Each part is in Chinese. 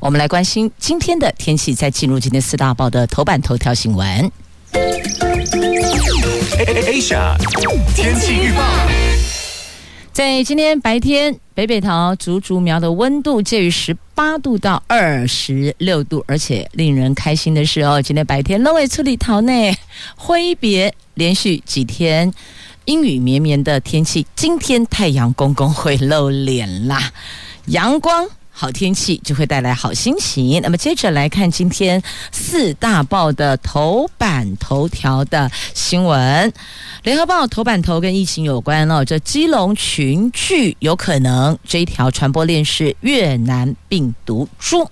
我们来关心今天的天气，再进入今天四大报的头版头条新闻。Asia 天气预报，在今天白天，北北桃竹竹苗的温度介于十八度到二十六度，而且令人开心的是哦，今天白天，龙尾处理桃内挥别连续几天阴雨绵绵的天气，今天太阳公公会露脸啦，阳光。好天气就会带来好心情。那么接着来看今天四大报的头版头条的新闻。联合报头版头跟疫情有关哦，这基隆群聚有可能这一条传播链是越南病毒株。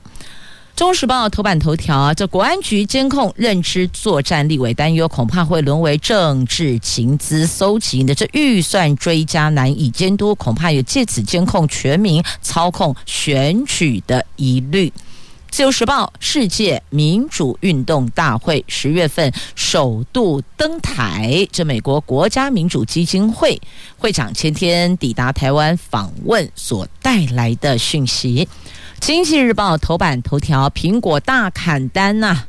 中时报头版头条啊，这国安局监控认知作战，立委担忧恐怕会沦为政治情资搜集的这预算追加难以监督，恐怕也借此监控全民操控选举的疑虑。自由时报世界民主运动大会十月份首度登台，这美国国家民主基金会会长前天抵达台湾访问所带来的讯息。经济日报头版头条：苹果大砍单呐、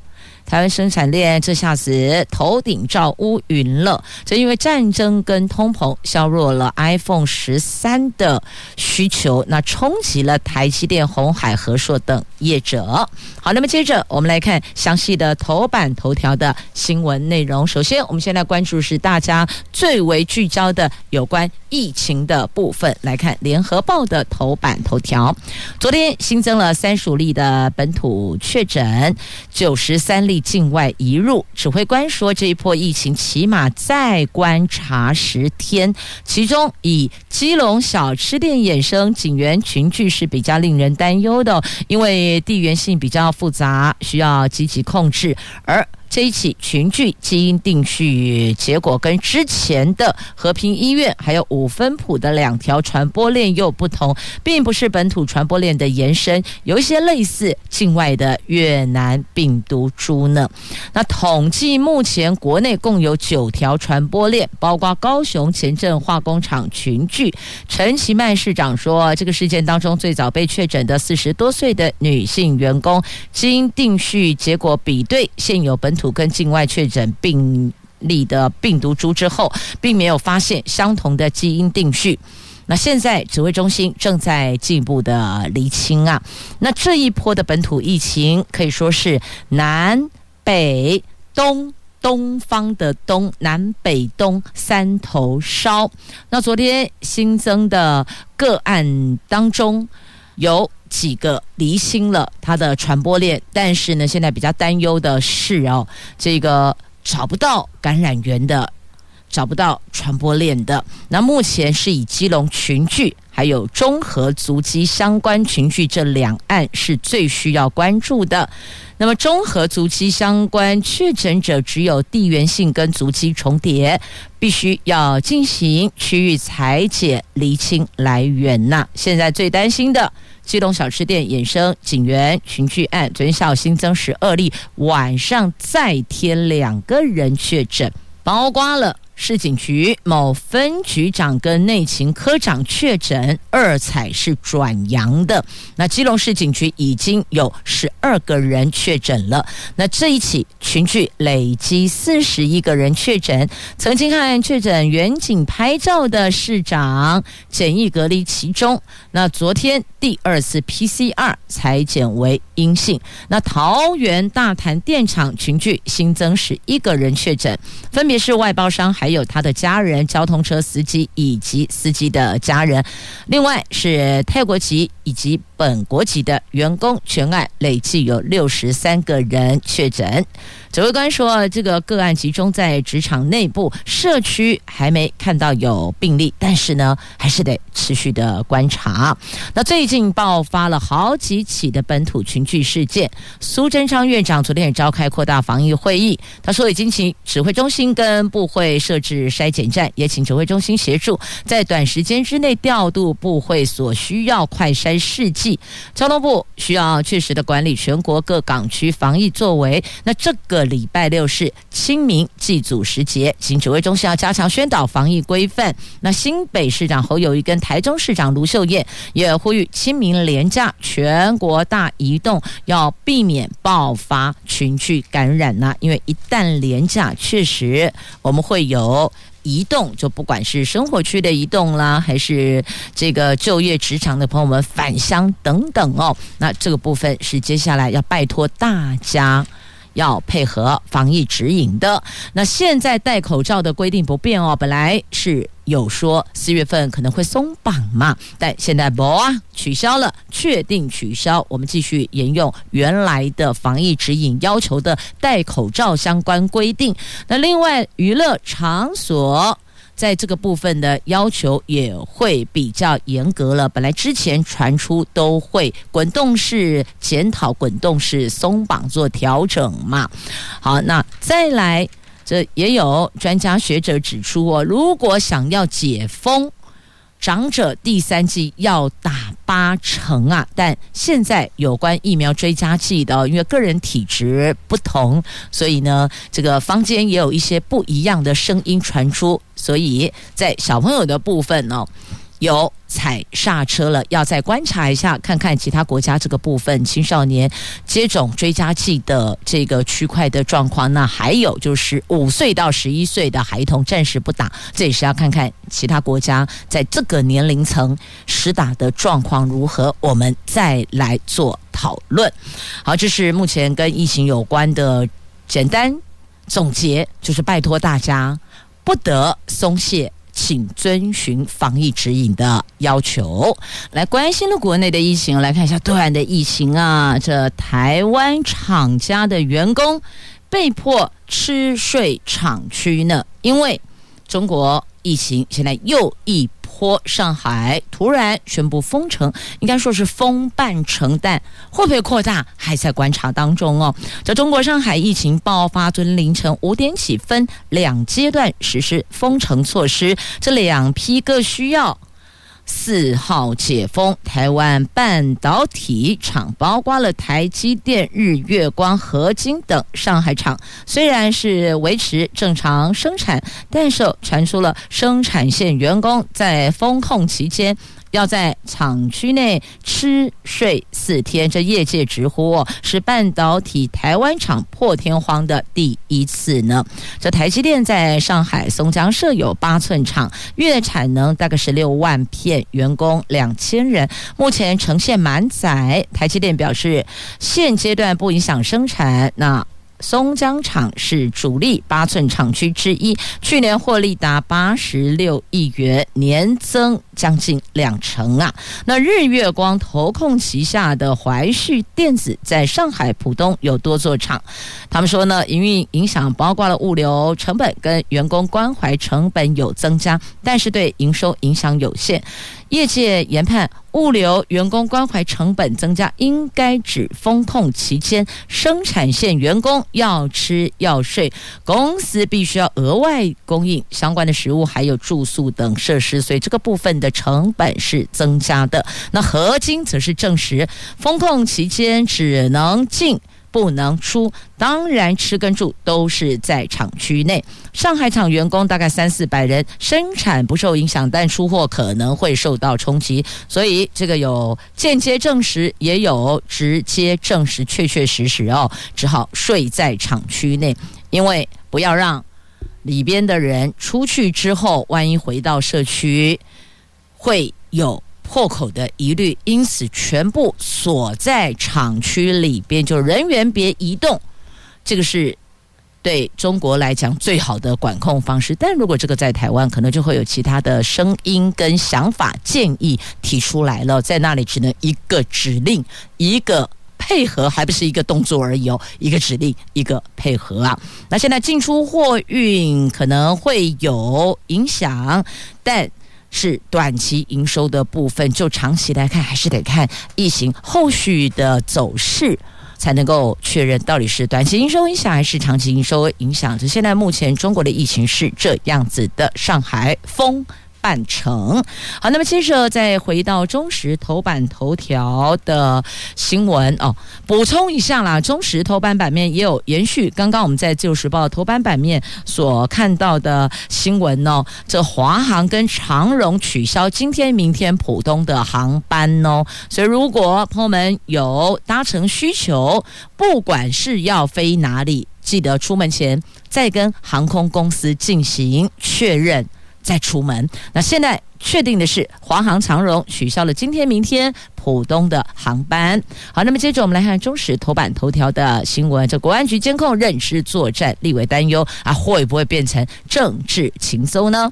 台湾生产链这下子头顶罩乌云了，这因为战争跟通膨削弱了 iPhone 十三的需求，那冲击了台积电、鸿海、和硕等业者。好，那么接着我们来看详细的头版头条的新闻内容。首先，我们先来关注是大家最为聚焦的有关疫情的部分。来看联合报的头版头条：昨天新增了三十五例的本土确诊，九十三例。境外移入，指挥官说，这一波疫情起码再观察十天，其中以基隆小吃店衍生警员群聚是比较令人担忧的，因为地缘性比较复杂，需要积极控制，而。这一起群聚基因定序结果跟之前的和平医院还有五分埔的两条传播链又不同，并不是本土传播链的延伸，有一些类似境外的越南病毒株呢。那统计目前国内共有九条传播链，包括高雄前镇化工厂群聚。陈其迈市长说，这个事件当中最早被确诊的四十多岁的女性员工基因定序结果比对现有本。土跟境外确诊病例的病毒株之后，并没有发现相同的基因定序。那现在指挥中心正在进一步的厘清啊。那这一波的本土疫情可以说是南北东东方的东南北东三头烧。那昨天新增的个案当中有。几个离心了它的传播链，但是呢，现在比较担忧的是哦，这个找不到感染源的，找不到传播链的。那目前是以基隆群聚还有中和足迹相关群聚这两案是最需要关注的。那么中和足迹相关确诊者只有地缘性跟足迹重叠，必须要进行区域采检厘清来源呐。现在最担心的。基隆小吃店衍生警员群聚案，昨天下午新增十二例，晚上再添两个人确诊，包括了。市警局某分局长跟内勤科长确诊，二采是转阳的。那基隆市警局已经有十二个人确诊了。那这一起群聚累积四十一个人确诊。曾经和确诊远景拍照的市长检疫隔离其中。那昨天第二次 PCR 裁检为阴性。那桃园大潭电厂群聚新增十一个人确诊，分别是外包商还。有他的家人、交通车司机以及司机的家人，另外是泰国籍以及本国籍的员工，全案累计有六十三个人确诊。指挥官说，这个个案集中在职场内部，社区还没看到有病例，但是呢，还是得持续的观察。那最近爆发了好几起的本土群聚。事件。苏贞昌院长昨天也召开扩大防疫会议，他说已经请指挥中心跟部会设置筛检站，也请指挥中心协助在短时间之内调度部会所需要快筛试剂。交通部需要确实的管理全国各港区防疫作为。那这个礼拜六是清明祭祖时节，请指挥中心要加强宣导防疫规范。那新北市长侯友谊跟台中市长卢秀燕也呼吁清明连假全国大移动，要避免爆发群聚感染呐。因为一旦连假，确实我们会有移动，就不管是生活区的移动啦，还是这个就业职场的朋友们返乡等等哦。那这个部分是接下来要拜托大家。要配合防疫指引的。那现在戴口罩的规定不变哦，本来是有说四月份可能会松绑嘛，但现在不啊，取消了，确定取消。我们继续沿用原来的防疫指引要求的戴口罩相关规定。那另外娱乐场所。在这个部分的要求也会比较严格了。本来之前传出都会滚动式检讨、滚动式松绑做调整嘛。好，那再来，这也有专家学者指出哦，如果想要解封。长者第三剂要打八成啊，但现在有关疫苗追加剂的，因为个人体质不同，所以呢，这个坊间也有一些不一样的声音传出，所以在小朋友的部分呢。有踩刹车了，要再观察一下，看看其他国家这个部分青少年接种追加剂的这个区块的状况。那还有就是五岁到十一岁的孩童暂时不打，这也是要看看其他国家在这个年龄层施打的状况如何，我们再来做讨论。好，这是目前跟疫情有关的简单总结，就是拜托大家不得松懈。请遵循防疫指引的要求。来关心了国内的疫情，来看一下对岸的疫情啊。这台湾厂家的员工被迫吃睡厂区呢，因为中国疫情现在又一。或上海突然宣布封城，应该说是封半城，但会不会扩大还在观察当中哦。在中国上海疫情爆发，昨天凌晨五点起分两阶段实施封城措施，这两批各需要。四号解封，台湾半导体厂包括了台积电、日月光、合金等上海厂，虽然是维持正常生产，但是传出了生产线员工在封控期间。要在厂区内吃睡四天，这业界直呼，是半导体台湾厂破天荒的第一次呢。这台积电在上海松江设有八寸厂，月产能大概十六万片，员工两千人，目前呈现满载。台积电表示，现阶段不影响生产。那。松江厂是主力八寸厂区之一，去年获利达八十六亿元，年增将近两成啊。那日月光投控旗下的怀旭电子在上海浦东有多座厂，他们说呢，营运影响包括了物流成本跟员工关怀成本有增加，但是对营收影响有限。业界研判，物流员工关怀成本增加，应该指封控期间生产线员工要吃要睡，公司必须要额外供应相关的食物，还有住宿等设施，所以这个部分的成本是增加的。那合晶则是证实，封控期间只能进。不能出，当然吃跟住都是在厂区内。上海厂员工大概三四百人，生产不受影响，但出货可能会受到冲击。所以这个有间接证实，也有直接证实，确确实实哦，只好睡在厂区内，因为不要让里边的人出去之后，万一回到社区会有。破口的疑虑，因此全部锁在厂区里边，就人员别移动。这个是对中国来讲最好的管控方式。但如果这个在台湾，可能就会有其他的声音跟想法建议提出来了。在那里只能一个指令，一个配合，还不是一个动作而已哦，一个指令，一个配合啊。那现在进出货运可能会有影响，但。是短期营收的部分，就长期来看，还是得看疫情后续的走势，才能够确认到底是短期营收影响还是长期营收影响。就现在目前中国的疫情是这样子的，上海封。半成好，那么接着再回到中时头版头条的新闻哦，补充一下啦，中时头版版面也有延续刚刚我们在自由时报头版版面所看到的新闻哦，这华航跟长荣取消今天、明天浦东的航班哦，所以如果朋友们有搭乘需求，不管是要飞哪里，记得出门前再跟航空公司进行确认。再出门。那现在确定的是，华航、长荣取消了今天、明天浦东的航班。好，那么接着我们来看中时头版头条的新闻。这国安局监控认知作战，立为担忧啊，会不会变成政治情搜呢？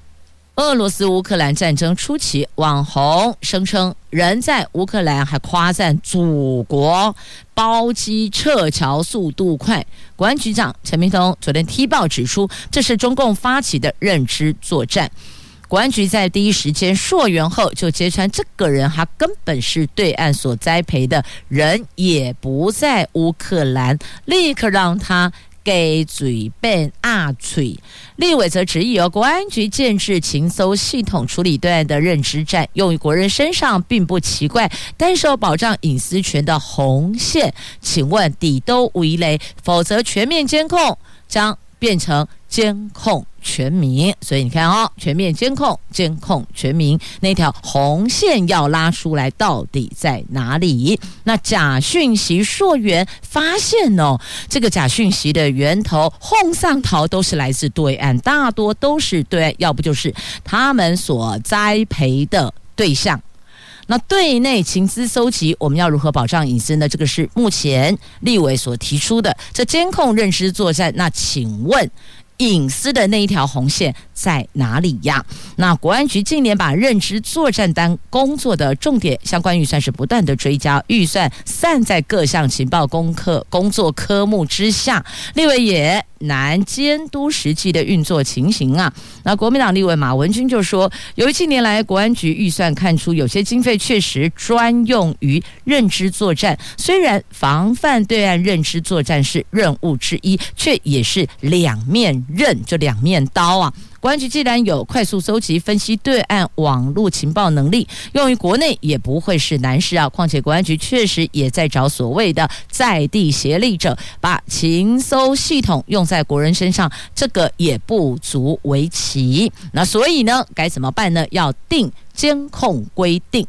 俄罗斯乌克兰战争初期，网红声称人在乌克兰，还夸赞祖国包机撤侨速度快。国安局长陈明通昨天踢爆指出，这是中共发起的认知作战。国安局在第一时间溯源后，就揭穿这个人他根本是对岸所栽培的人，也不在乌克兰，立刻让他。给嘴笨阿嘴，立委则质疑由国安局建制情搜系统处理对案的认知战，用于国人身上并不奇怪，但是保障隐私权的红线，请问底都无一雷，否则全面监控将变成监控。全民，所以你看哦，全面监控，监控全民，那条红线要拉出来，到底在哪里？那假讯息溯源发现哦，这个假讯息的源头，哄上逃都是来自对岸，大多都是对岸，要不就是他们所栽培的对象。那对内情资搜集，我们要如何保障隐私呢？这个是目前立委所提出的这监控认知作战。那请问？隐私的那一条红线在哪里呀？那国安局近年把认知作战单工作的重点相关预算是不断的追加，预算散在各项情报功课工作科目之下，立委也难监督实际的运作情形啊。那国民党立委马文君就说，由于近年来国安局预算看出有些经费确实专用于认知作战，虽然防范对岸认知作战是任务之一，却也是两面。刃就两面刀啊！国安局既然有快速搜集分析对岸网络情报能力，用于国内也不会是难事啊。况且国安局确实也在找所谓的在地协力者，把情搜系统用在国人身上，这个也不足为奇。那所以呢，该怎么办呢？要定监控规定。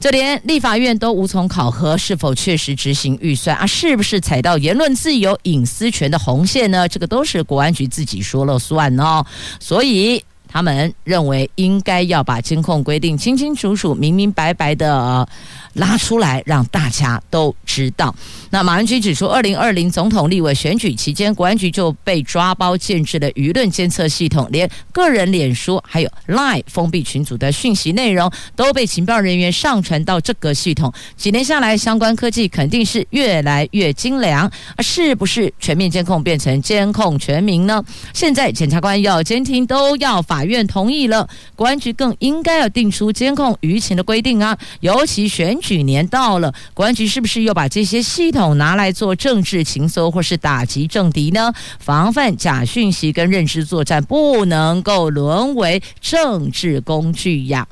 就连立法院都无从考核是否确实执行预算啊，是不是踩到言论自由、隐私权的红线呢？这个都是国安局自己说了算哦，所以。他们认为应该要把监控规定清清楚楚、明明白白的拉出来，让大家都知道。那马文君指出，二零二零总统立委选举期间，国安局就被抓包建置的舆论监测系统，连个人脸书还有 Line 封闭群组的讯息内容都被情报人员上传到这个系统。几年下来，相关科技肯定是越来越精良。是不是全面监控变成监控全民呢？现在检察官要监听，都要法。法院同意了，公安局更应该要定出监控舆情的规定啊！尤其选举年到了，公安局是不是又把这些系统拿来做政治情搜或是打击政敌呢？防范假讯息跟认知作战，不能够沦为政治工具呀！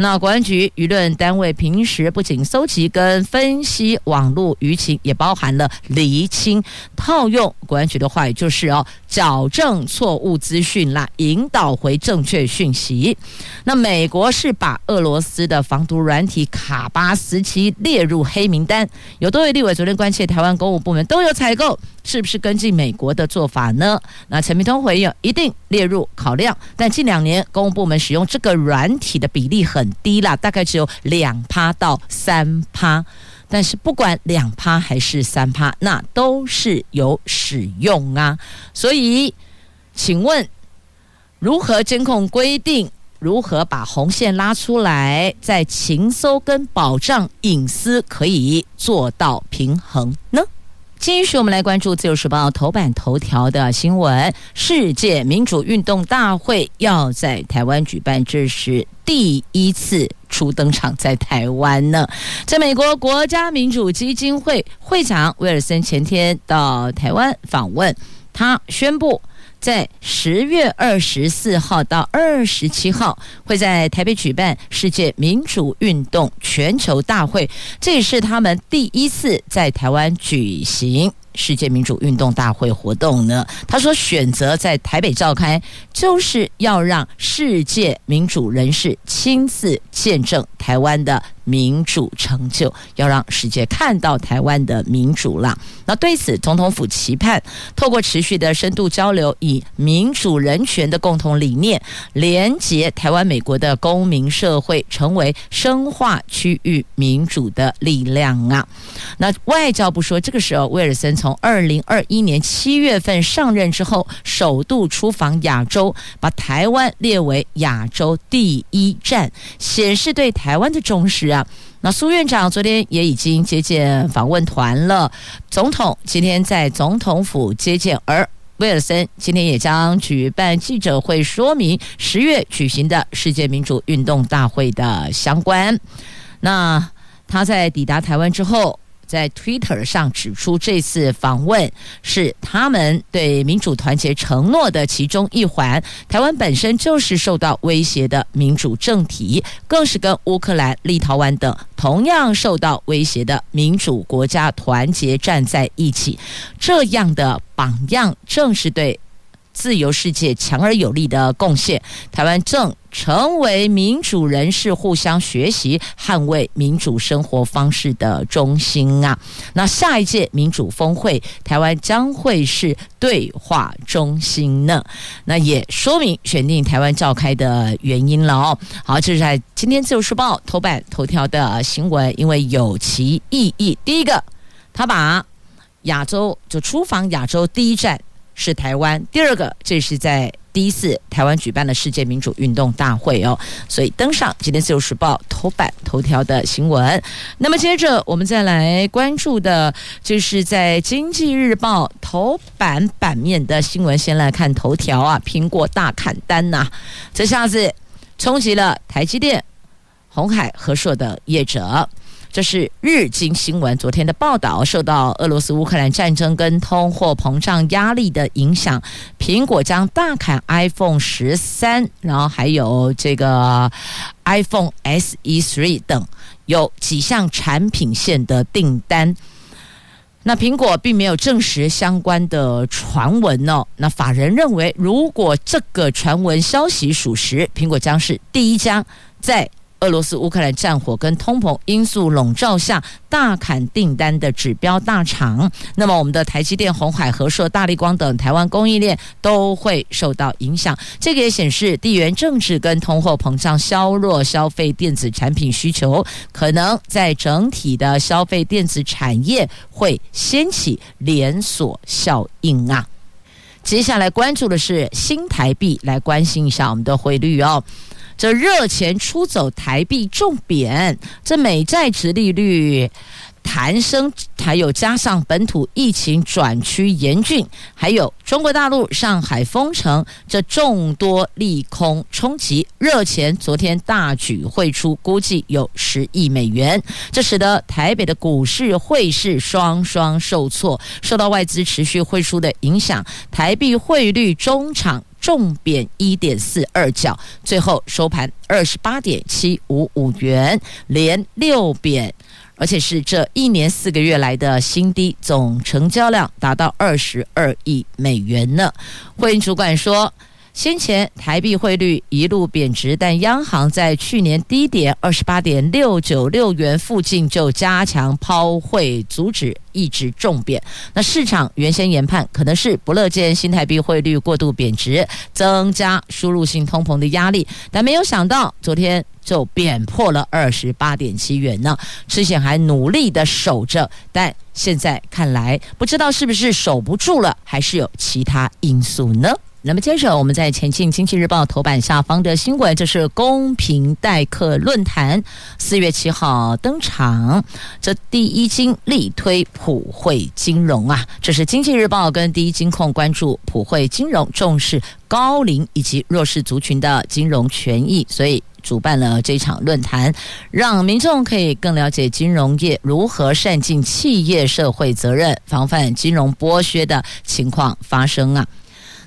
那国安局舆论单位平时不仅搜集跟分析网络舆情，也包含了厘清、套用国安局的话，也就是哦，矫正错误资讯啦，引导回正确讯息。那美国是把俄罗斯的防毒软体卡巴斯基列入黑名单，有多位立委昨天关切台湾公务部门都有采购。是不是跟进美国的做法呢？那陈明通回应，一定列入考量。但近两年公务部门使用这个软体的比例很低啦，大概只有两趴到三趴。但是不管两趴还是三趴，那都是有使用啊。所以，请问如何监控规定？如何把红线拉出来，在情搜跟保障隐私可以做到平衡呢？继续，我们来关注《自由时报》头版头条的新闻：世界民主运动大会要在台湾举办，这是第一次初登场在台湾呢。在美国国家民主基金会会长威尔森前天到台湾访问，他宣布。在十月二十四号到二十七号，会在台北举办世界民主运动全球大会，这也是他们第一次在台湾举行。世界民主运动大会活动呢，他说选择在台北召开，就是要让世界民主人士亲自见证台湾的民主成就，要让世界看到台湾的民主了。那对此，总统府期盼透过持续的深度交流，以民主人权的共同理念，连结台湾、美国的公民社会，成为深化区域民主的力量啊。那外交部说，这个时候威尔森从从二零二一年七月份上任之后，首度出访亚洲，把台湾列为亚洲第一站，显示对台湾的重视啊。那苏院长昨天也已经接见访问团了，总统今天在总统府接见，而威尔森今天也将举办记者会，说明十月举行的世界民主运动大会的相关。那他在抵达台湾之后。在 Twitter 上指出，这次访问是他们对民主团结承诺的其中一环。台湾本身就是受到威胁的民主政体，更是跟乌克兰、立陶宛等同样受到威胁的民主国家团结站在一起。这样的榜样，正是对。自由世界强而有力的贡献，台湾正成为民主人士互相学习、捍卫民主生活方式的中心啊！那下一届民主峰会，台湾将会是对话中心呢？那也说明选定台湾召开的原因了哦。好，这是在今天《自由时报》头版头条的新闻，因为有其意义。第一个，他把亚洲就出访亚洲第一站。是台湾。第二个，这是在第一次台湾举办了世界民主运动大会哦，所以登上今天自由时报头版头条的新闻。那么接着我们再来关注的，就是在经济日报头版版面的新闻。先来看头条啊，苹果大砍单呐、这下子冲击了台积电、鸿海、和硕的业者。这是日经新闻昨天的报道，受到俄罗斯乌克兰战争跟通货膨胀压力的影响，苹果将大砍 iPhone 十三，然后还有这个 iPhone SE 3等有几项产品线的订单。那苹果并没有证实相关的传闻哦。那法人认为，如果这个传闻消息属实，苹果将是第一家在。俄罗斯乌克兰战火跟通膨因素笼罩下，大砍订单的指标大厂，那么我们的台积电、红海、和硕、大力光等台湾供应链都会受到影响。这个也显示地缘政治跟通货膨胀削弱消费电子产品需求，可能在整体的消费电子产业会掀起连锁效应啊。接下来关注的是新台币，来关心一下我们的汇率哦。这热钱出走，台币重贬，这美债殖利率弹升，还有加上本土疫情转趋严峻，还有中国大陆上海封城，这众多利空冲击，热钱昨天大举汇出，估计有十亿美元，这使得台北的股市汇市双双受挫，受到外资持续汇出的影响，台币汇率中场。重贬一点四二角，最后收盘二十八点七五五元，连六贬，而且是这一年四个月来的新低，总成交量达到二十二亿美元呢。汇银主管说。先前台币汇率一路贬值，但央行在去年低点二十八点六九六元附近就加强抛汇，阻止一直重贬。那市场原先研判可能是不乐见新台币汇率过度贬值，增加输入性通膨的压力，但没有想到昨天就贬破了二十八点七元呢。之前还努力的守着，但现在看来不知道是不是守不住了，还是有其他因素呢？那么接着我们在前进《经济日报》头版下方的新闻，这是公平待客论坛四月七号登场，这第一金力推普惠金融啊，这是《经济日报》跟第一金控关注普惠金融，重视高龄以及弱势族群的金融权益，所以。主办了这场论坛，让民众可以更了解金融业如何善尽企业社会责任，防范金融剥削的情况发生啊。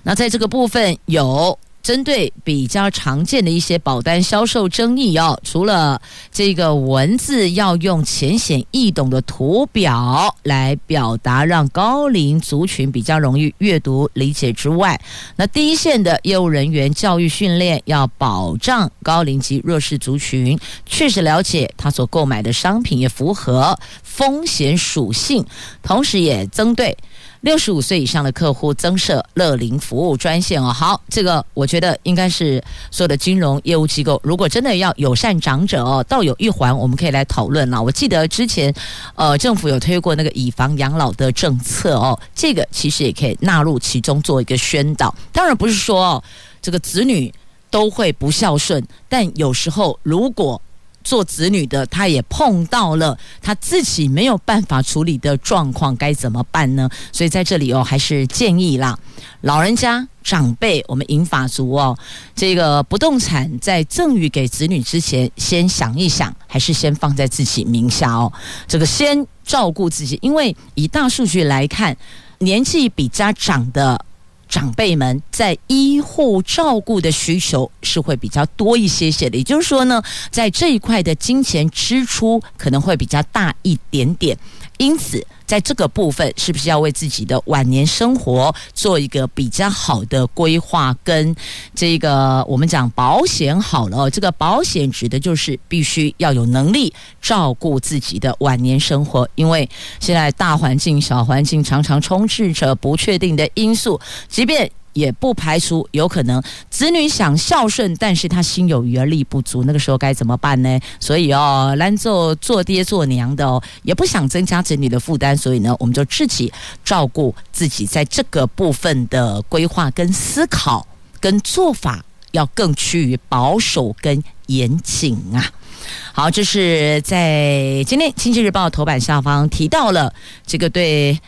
那在这个部分有。针对比较常见的一些保单销售争议哦，除了这个文字要用浅显易懂的图表来表达，让高龄族群比较容易阅读理解之外，那第一线的业务人员教育训练要保障高龄及弱势族群确实了解他所购买的商品也符合风险属性，同时也针对。六十五岁以上的客户增设乐龄服务专线哦，好，这个我觉得应该是所有的金融业务机构，如果真的要友善长者哦，倒有一环我们可以来讨论了。我记得之前呃政府有推过那个以房养老的政策哦，这个其实也可以纳入其中做一个宣导。当然不是说哦这个子女都会不孝顺，但有时候如果做子女的，他也碰到了他自己没有办法处理的状况，该怎么办呢？所以在这里哦，还是建议啦，老人家长辈，我们银发族哦，这个不动产在赠与给子女之前，先想一想，还是先放在自己名下哦。这个先照顾自己，因为以大数据来看，年纪比家长的。长辈们在医护照顾的需求是会比较多一些些的，也就是说呢，在这一块的金钱支出可能会比较大一点点，因此。在这个部分，是不是要为自己的晚年生活做一个比较好的规划？跟这个我们讲保险好了，这个保险指的就是必须要有能力照顾自己的晚年生活，因为现在大环境、小环境常常充斥着不确定的因素，即便。也不排除有可能子女想孝顺，但是他心有余而力不足，那个时候该怎么办呢？所以哦，兰做做爹做娘的哦，也不想增加子女的负担，所以呢，我们就自己照顾自己，在这个部分的规划跟思考跟做法，要更趋于保守跟严谨啊。好，这是在今天《经济日报》头版下方提到了这个对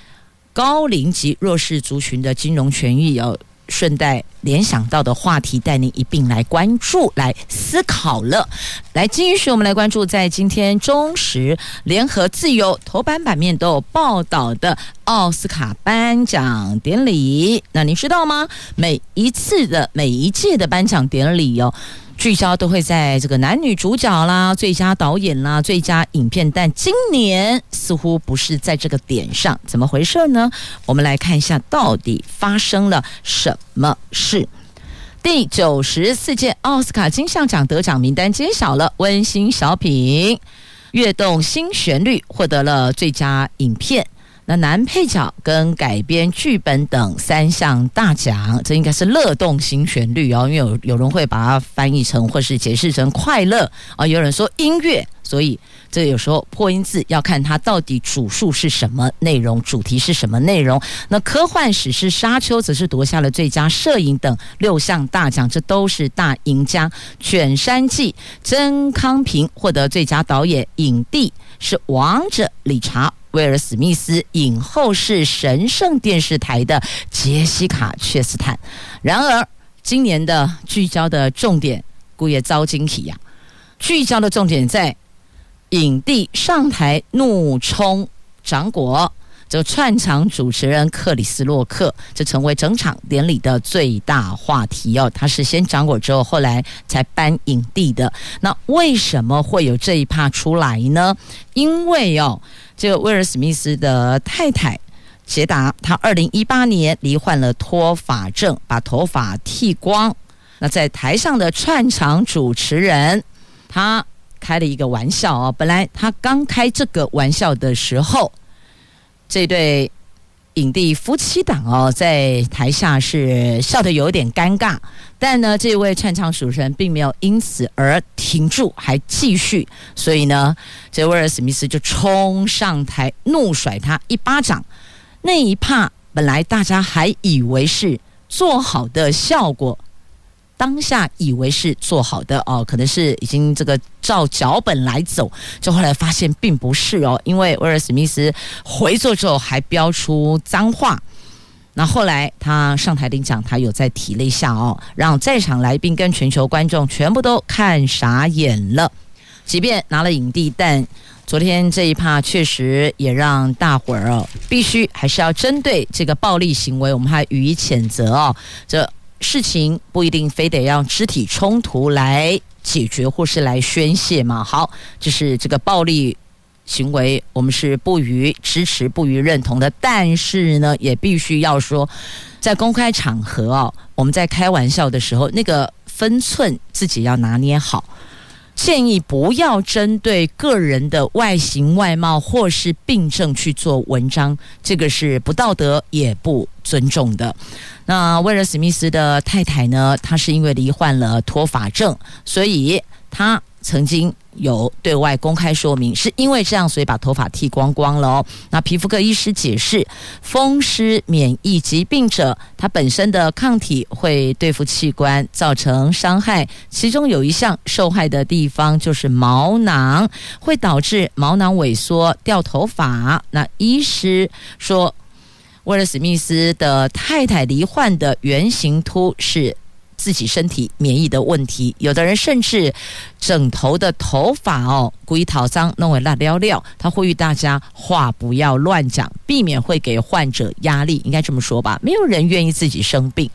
高龄及弱势族群的金融权益要。顺带联想到的话题，带您一并来关注、来思考了。来，继续我们来关注，在今天中时、联合、自由头版版面都有报道的奥斯卡颁奖典礼。那您知道吗？每一次的每一届的颁奖典礼哟。聚焦都会在这个男女主角啦、最佳导演啦、最佳影片，但今年似乎不是在这个点上，怎么回事呢？我们来看一下，到底发生了什么事。第九十四届奥斯卡金像奖得奖名单揭晓了，温馨小品《跃动新旋律》获得了最佳影片。那男配角跟改编剧本等三项大奖，这应该是乐动新旋律哦，因为有有人会把它翻译成或是解释成快乐啊，有人说音乐，所以这有时候破音字要看它到底主述是什么内容，主题是什么内容。那科幻史诗《沙丘》则是夺下了最佳摄影等六项大奖，这都是大赢家。《犬山记》曾康平获得最佳导演，影帝是《王者理查》。威尔·史密斯，影后是神圣电视台的杰西卡·切斯坦。然而，今年的聚焦的重点，姑爷遭惊喜呀！聚焦的重点在影帝上台怒冲掌果，这串场主持人克里斯·洛克，这成为整场典礼的最大话题哦。他是先掌果之后，后来才颁影帝的。那为什么会有这一趴出来呢？因为哦。这个威尔史密斯的太太杰达，她二零一八年罹患了脱发症，把头发剃光。那在台上的串场主持人，他开了一个玩笑哦。本来他刚开这个玩笑的时候，这对。影帝夫妻档哦，在台下是笑得有点尴尬，但呢，这位串场主持人并没有因此而停住，还继续。所以呢，这威尔史密斯就冲上台，怒甩他一巴掌。那一帕，本来大家还以为是做好的效果。当下以为是做好的哦，可能是已经这个照脚本来走，就后来发现并不是哦，因为威尔史密斯回座之后还飙出脏话。那后来他上台领奖，他有再提了一下哦，让在场来宾跟全球观众全部都看傻眼了。即便拿了影帝，但昨天这一趴确实也让大伙儿哦，必须还是要针对这个暴力行为，我们还予以谴责哦。这。事情不一定非得让肢体冲突来解决或是来宣泄嘛？好，就是这个暴力行为，我们是不予支持、不予认同的。但是呢，也必须要说，在公开场合哦，我们在开玩笑的时候，那个分寸自己要拿捏好。建议不要针对个人的外形外貌或是病症去做文章，这个是不道德也不尊重的。那威尔史密斯的太太呢？她是因为罹患了脱发症，所以她曾经。有对外公开说明，是因为这样，所以把头发剃光光了哦。那皮肤科医师解释，风湿免疫疾病者，他本身的抗体会对付器官造成伤害，其中有一项受害的地方就是毛囊，会导致毛囊萎缩、掉头发。那医师说，威尔史密斯的太太罹患的圆形秃是。自己身体免疫的问题，有的人甚至整头的头发哦，故意讨脏弄为辣撩撩。他呼吁大家话不要乱讲，避免会给患者压力，应该这么说吧？没有人愿意自己生病，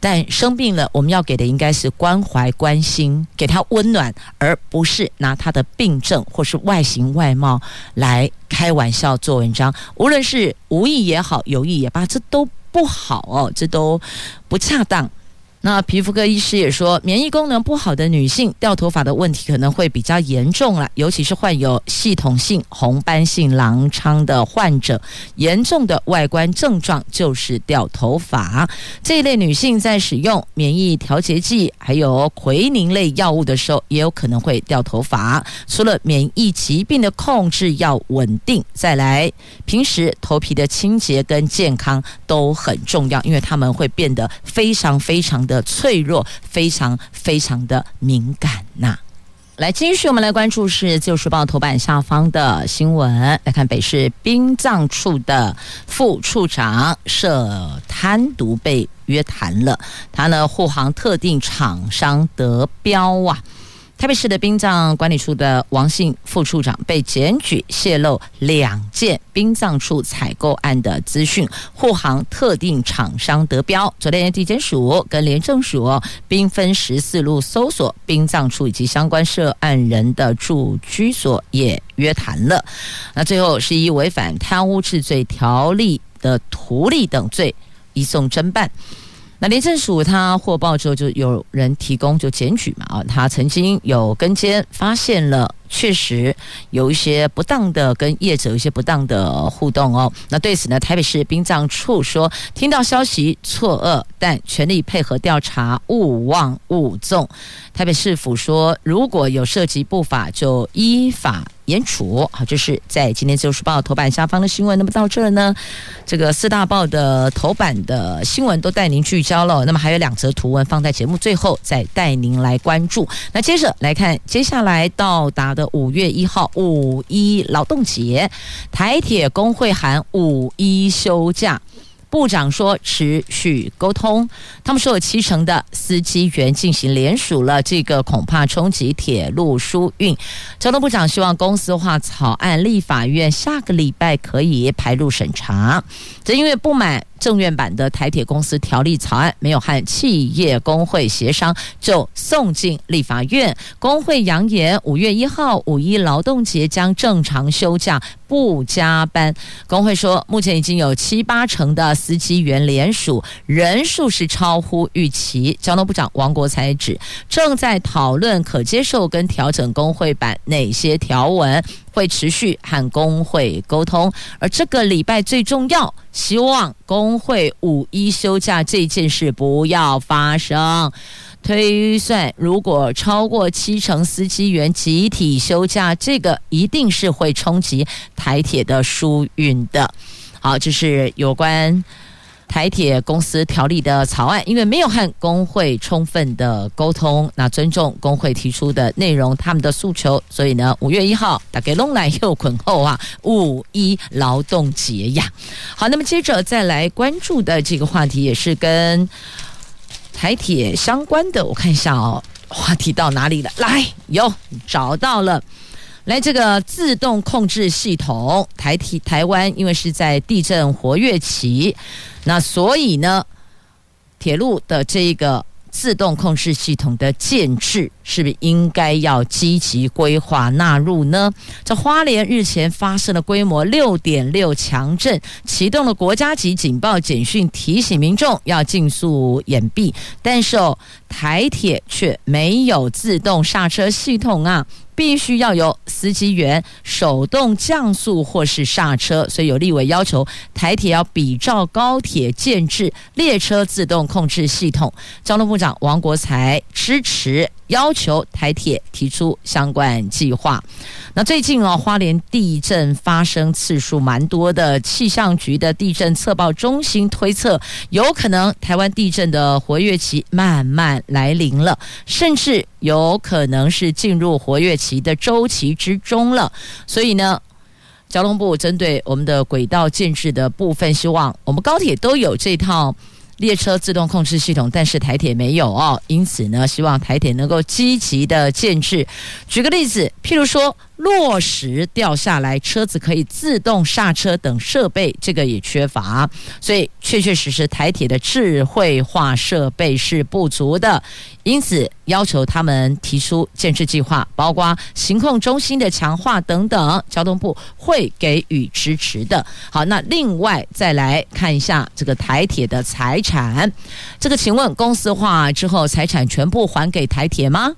但生病了，我们要给的应该是关怀、关心，给他温暖，而不是拿他的病症或是外形外貌来开玩笑做文章。无论是无意也好，有意也罢，这都不好哦，这都不恰当。那皮肤科医师也说，免疫功能不好的女性掉头发的问题可能会比较严重了，尤其是患有系统性红斑性狼疮的患者，严重的外观症状就是掉头发。这一类女性在使用免疫调节剂还有奎宁类药物的时候，也有可能会掉头发。除了免疫疾病的控制要稳定，再来平时头皮的清洁跟健康都很重要，因为它们会变得非常非常的。的脆弱，非常非常的敏感呐、来，继续我们来关注是《旧时报》头版下方的新闻。来看北市殡葬处的副处长涉贪渎被约谈了，他呢护航特定厂商得标啊。台北市的殡葬管理处的王姓副处长被检举泄露两件殡葬处采购案的资讯，护航特定厂商得标。昨天地检署跟廉政署兵分十四路搜索殡葬处以及相关涉案人的住居所，也约谈了。那最后是以违反贪污治罪条例的图利等罪移送侦办。那廉政署他获报之后，就有人提供就检举嘛啊，他曾经有跟监发现了。确实有一些不当的跟业者有一些不当的互动哦。那对此呢，台北市殡葬处说，听到消息错愕，但全力配合调查，勿忘勿纵。台北市府说，如果有涉及不法，就依法严处。好，这是在今天《自由时报》头版下方的新闻。那么到这呢，这个四大报的头版的新闻都带您聚焦了。那么还有两则图文放在节目最后，再带您来关注。那接着来看，接下来到达的。五月一号五一劳动节，台铁工会喊五一休假。部长说持续沟通，他们说有七成的司机员进行联署了，这个恐怕冲击铁路疏运。交通部长希望公司化草案，立法院下个礼拜可以排入审查。这因为不满。政院版的台铁公司条例草案没有和企业工会协商，就送进立法院。工会扬言五月一号五一劳动节将正常休假，不加班。工会说，目前已经有七八成的司机员联署，人数是超乎预期。交通部长王国材指，正在讨论可接受跟调整工会版哪些条文。会持续和工会沟通，而这个礼拜最重要，希望工会五一休假这件事不要发生。推算，如果超过七成司机员集体休假，这个一定是会冲击台铁的疏运的。好，这是有关。台铁公司条例的草案，因为没有和工会充分的沟通，那尊重工会提出的内容，他们的诉求，所以呢，五月一号大概龙来又捆后啊，五一劳动节呀。好，那么接着再来关注的这个话题，也是跟台铁相关的，我看一下哦，话题到哪里了？来，有找到了。来，这个自动控制系统，台体台湾因为是在地震活跃期，那所以呢，铁路的这个自动控制系统的建制，是不是应该要积极规划纳入呢？这花莲日前发生了规模六点六强震，启动了国家级警报警讯，提醒民众要尽速掩蔽，但是哦，台铁却没有自动刹车系统啊。必须要有司机员手动降速或是刹车，所以有立委要求台铁要比照高铁建制列车自动控制系统。交通部长王国才支持。要求台铁提出相关计划。那最近哦，花莲地震发生次数蛮多的，气象局的地震测报中心推测，有可能台湾地震的活跃期慢慢来临了，甚至有可能是进入活跃期的周期之中了。所以呢，交通部针对我们的轨道建置的部分，希望我们高铁都有这套。列车自动控制系统，但是台铁没有哦，因此呢，希望台铁能够积极的建制。举个例子，譬如说。落石掉下来，车子可以自动刹车等设备，这个也缺乏，所以确确实实台铁的智慧化设备是不足的，因此要求他们提出建置计划，包括行控中心的强化等等，交通部会给予支持的。好，那另外再来看一下这个台铁的财产，这个请问公司化之后财产全部还给台铁吗？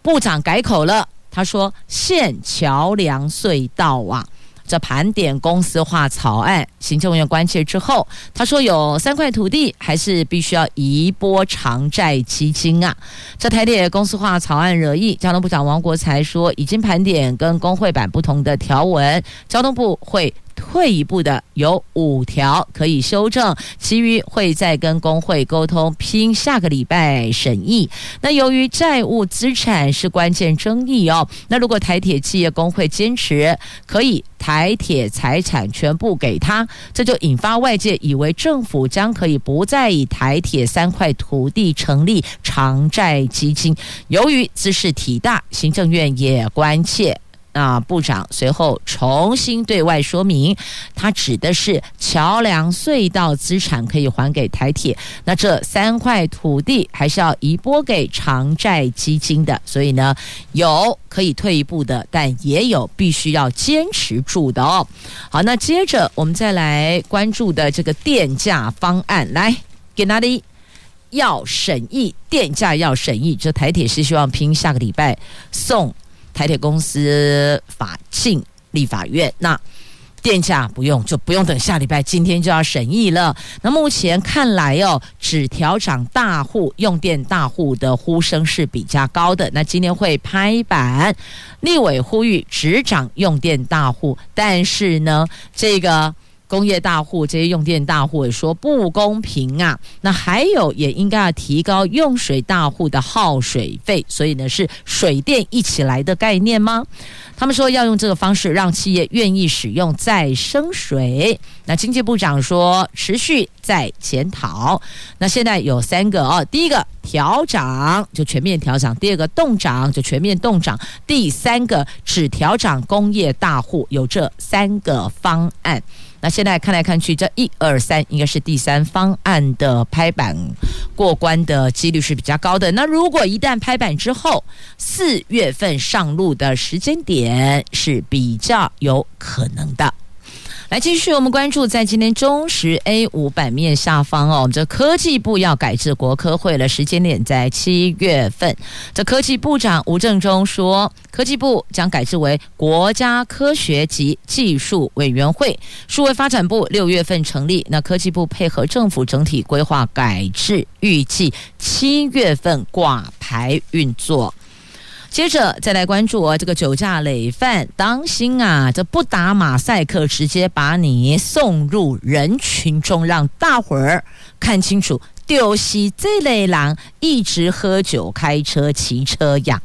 部长改口了。他说：“现桥梁隧道啊，这盘点公司化草案，行政院关切之后，他说有三块土地还是必须要移拨偿债基金啊。这台铁公司化草案惹议，交通部长王国才说已经盘点跟工会版不同的条文，交通部会。”退一步的有五条可以修正，其余会再跟工会沟通，拼下个礼拜审议。那由于债务资产是关键争议哦，那如果台铁企业工会坚持可以台铁财产全部给他，这就引发外界以为政府将可以不再以台铁三块土地成立偿债基金。由于兹事体大，行政院也关切。那部长随后重新对外说明，他指的是桥梁隧道资产可以还给台铁，那这三块土地还是要移拨给偿债基金的，所以呢，有可以退一步的，但也有必须要坚持住的哦。好，那接着我们再来关注的这个电价方案，来给哪里要审议电价要审议，这台铁是希望拼下个礼拜送。台铁公司法进立法院，那电价不用就不用等下礼拜，今天就要审议了。那目前看来哦，只调涨大户用电大户的呼声是比较高的。那今天会拍板，立委呼吁只涨用电大户，但是呢，这个。工业大户这些用电大户也说不公平啊，那还有也应该要提高用水大户的耗水费，所以呢是水电一起来的概念吗？他们说要用这个方式让企业愿意使用再生水。那经济部长说持续在检讨。那现在有三个哦，第一个调涨就全面调涨，第二个动涨就全面动涨，第三个只调涨工业大户，有这三个方案。那现在看来看去，这一二三应该是第三方案的拍板过关的几率是比较高的。那如果一旦拍板之后，四月份上路的时间点是比较有可能的。来继续，我们关注在今天中时 A 五版面下方哦，我们这科技部要改制国科会了，时间点在七月份。这科技部长吴正中说，科技部将改制为国家科学及技术委员会，数位发展部六月份成立。那科技部配合政府整体规划改制，预计七月份挂牌运作。接着再来关注哦，这个酒驾累犯，当心啊！这不打马赛克，直接把你送入人群中，让大伙儿看清楚，就是这类狼一直喝酒开车、骑车呀。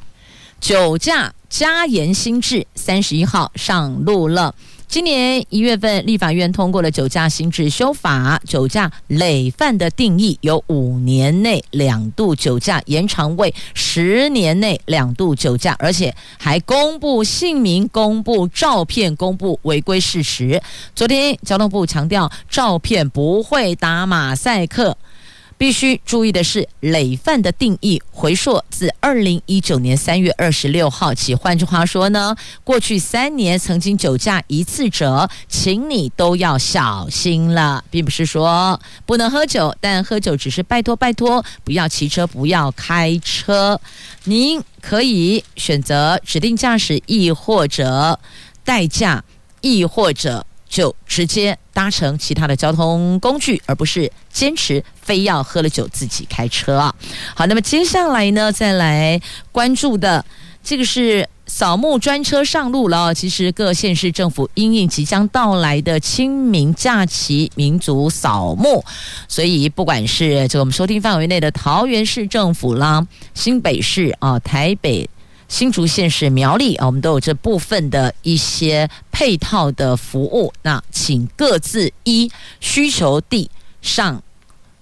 酒驾加严新制，三十一号上路了。今年一月份，立法院通过了酒驾新制修法，酒驾累犯的定义由五年内两度酒驾延长为十年内两度酒驾，而且还公布姓名、公布照片、公布违规事实。昨天交通部强调，照片不会打马赛克。必须注意的是，累犯的定义回溯自二零一九年三月二十六号起。换句话说呢，过去三年曾经酒驾一次者，请你都要小心了，并不是说不能喝酒，但喝酒只是拜托拜托，不要骑车，不要开车。您可以选择指定驾驶，亦或者代驾，亦或者。就直接搭乘其他的交通工具，而不是坚持非要喝了酒自己开车啊。好，那么接下来呢，再来关注的这个是扫墓专车上路了。其实各县市政府因应即将到来的清明假期，民族扫墓，所以不管是这个我们收听范围内的桃园市政府啦、新北市啊、台北。新竹县市苗栗啊，我们都有这部分的一些配套的服务。那请各自依需求地上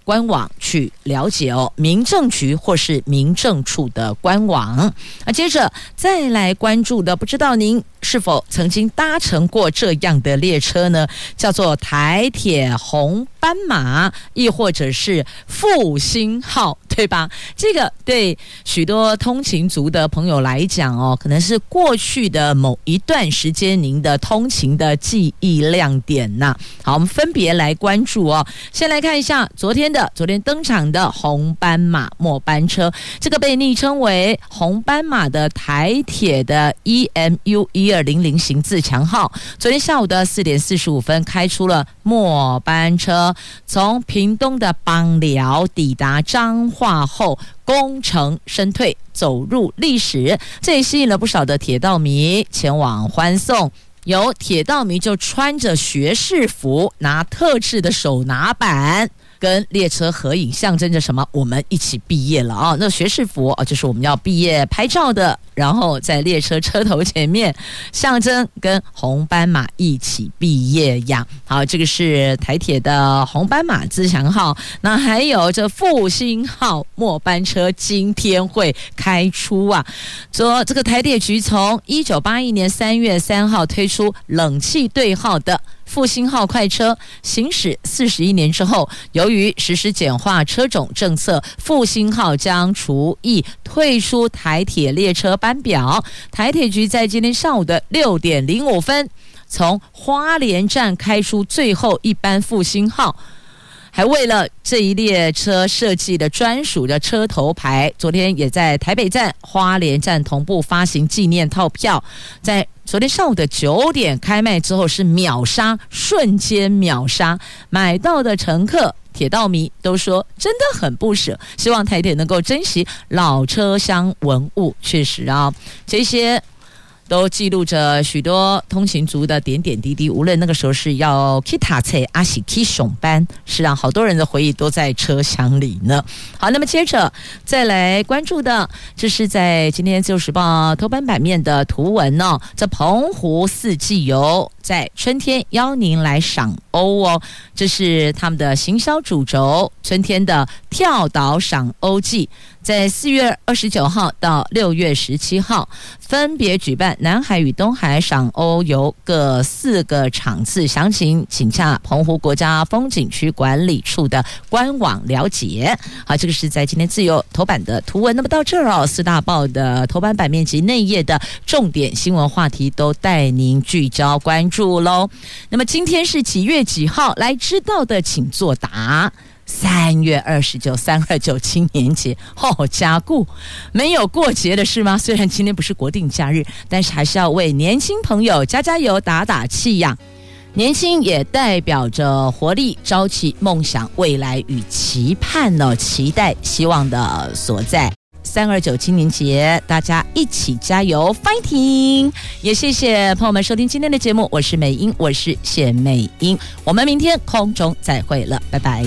官网去了解哦，民政局或是民政处的官网。那接着再来关注的，不知道您是否曾经搭乘过这样的列车呢？叫做台铁红斑马，亦或者是复兴号。对吧？这个对许多通勤族的朋友来讲哦，可能是过去的某一段时间您的通勤的记忆亮点呐。好，我们分别来关注哦。先来看一下昨天的，昨天登场的红斑马末班车，这个被昵称为红斑马的台铁的 EMU 一二零零型自强号，昨天下午的四点四十五分开出了末班车，从屏东的枋寮抵达彰。化后功成身退，走入历史，这也吸引了不少的铁道迷前往欢送。有铁道迷就穿着学士服，拿特制的手拿板。跟列车合影，象征着什么？我们一起毕业了啊！那学士服啊，就是我们要毕业拍照的，然后在列车车头前面，象征跟红斑马一起毕业呀。好，这个是台铁的红斑马自强号，那还有这复兴号末班车今天会开出啊。说这个台铁局从一九八一年三月三号推出冷气对号的。复兴号快车行驶四十一年之后，由于实施简化车种政策，复兴号将除役退出台铁列车班表。台铁局在今天上午的六点零五分，从花莲站开出最后一班复兴号。还为了这一列车设计的专属的车头牌，昨天也在台北站、花莲站同步发行纪念套票。在昨天上午的九点开卖之后是秒杀，瞬间秒杀，买到的乘客、铁道迷都说真的很不舍，希望台铁能够珍惜老车厢文物。确实啊，这些。都记录着许多通勤族的点点滴滴，无论那个时候是要去塔车，阿喜去熊班，是让好多人的回忆都在车厢里呢。好，那么接着再来关注的，这是在今天《自由时报》头版版面的图文哦。这澎湖四季游在春天邀您来赏鸥哦，这是他们的行销主轴，春天的跳岛赏鸥季。在四月二十九号到六月十七号，分别举办南海与东海赏鸥游各四个场次，详情请洽澎湖国家风景区管理处的官网了解。好，这个是在今天自由头版的图文。那么到这儿哦，四大报的头版版面及内页的重点新闻话题都带您聚焦关注喽。那么今天是几月几号？来知道的请作答。三月二十九，三二九青年节，哦，加固没有过节的是吗？虽然今天不是国定假日，但是还是要为年轻朋友加加油、打打气呀。年轻也代表着活力、朝气、梦想、未来与期盼呢，期待、希望的所在。三二九青年节，大家一起加油，fighting！也谢谢朋友们收听今天的节目，我是美英，我是谢美英，我们明天空中再会了，拜拜。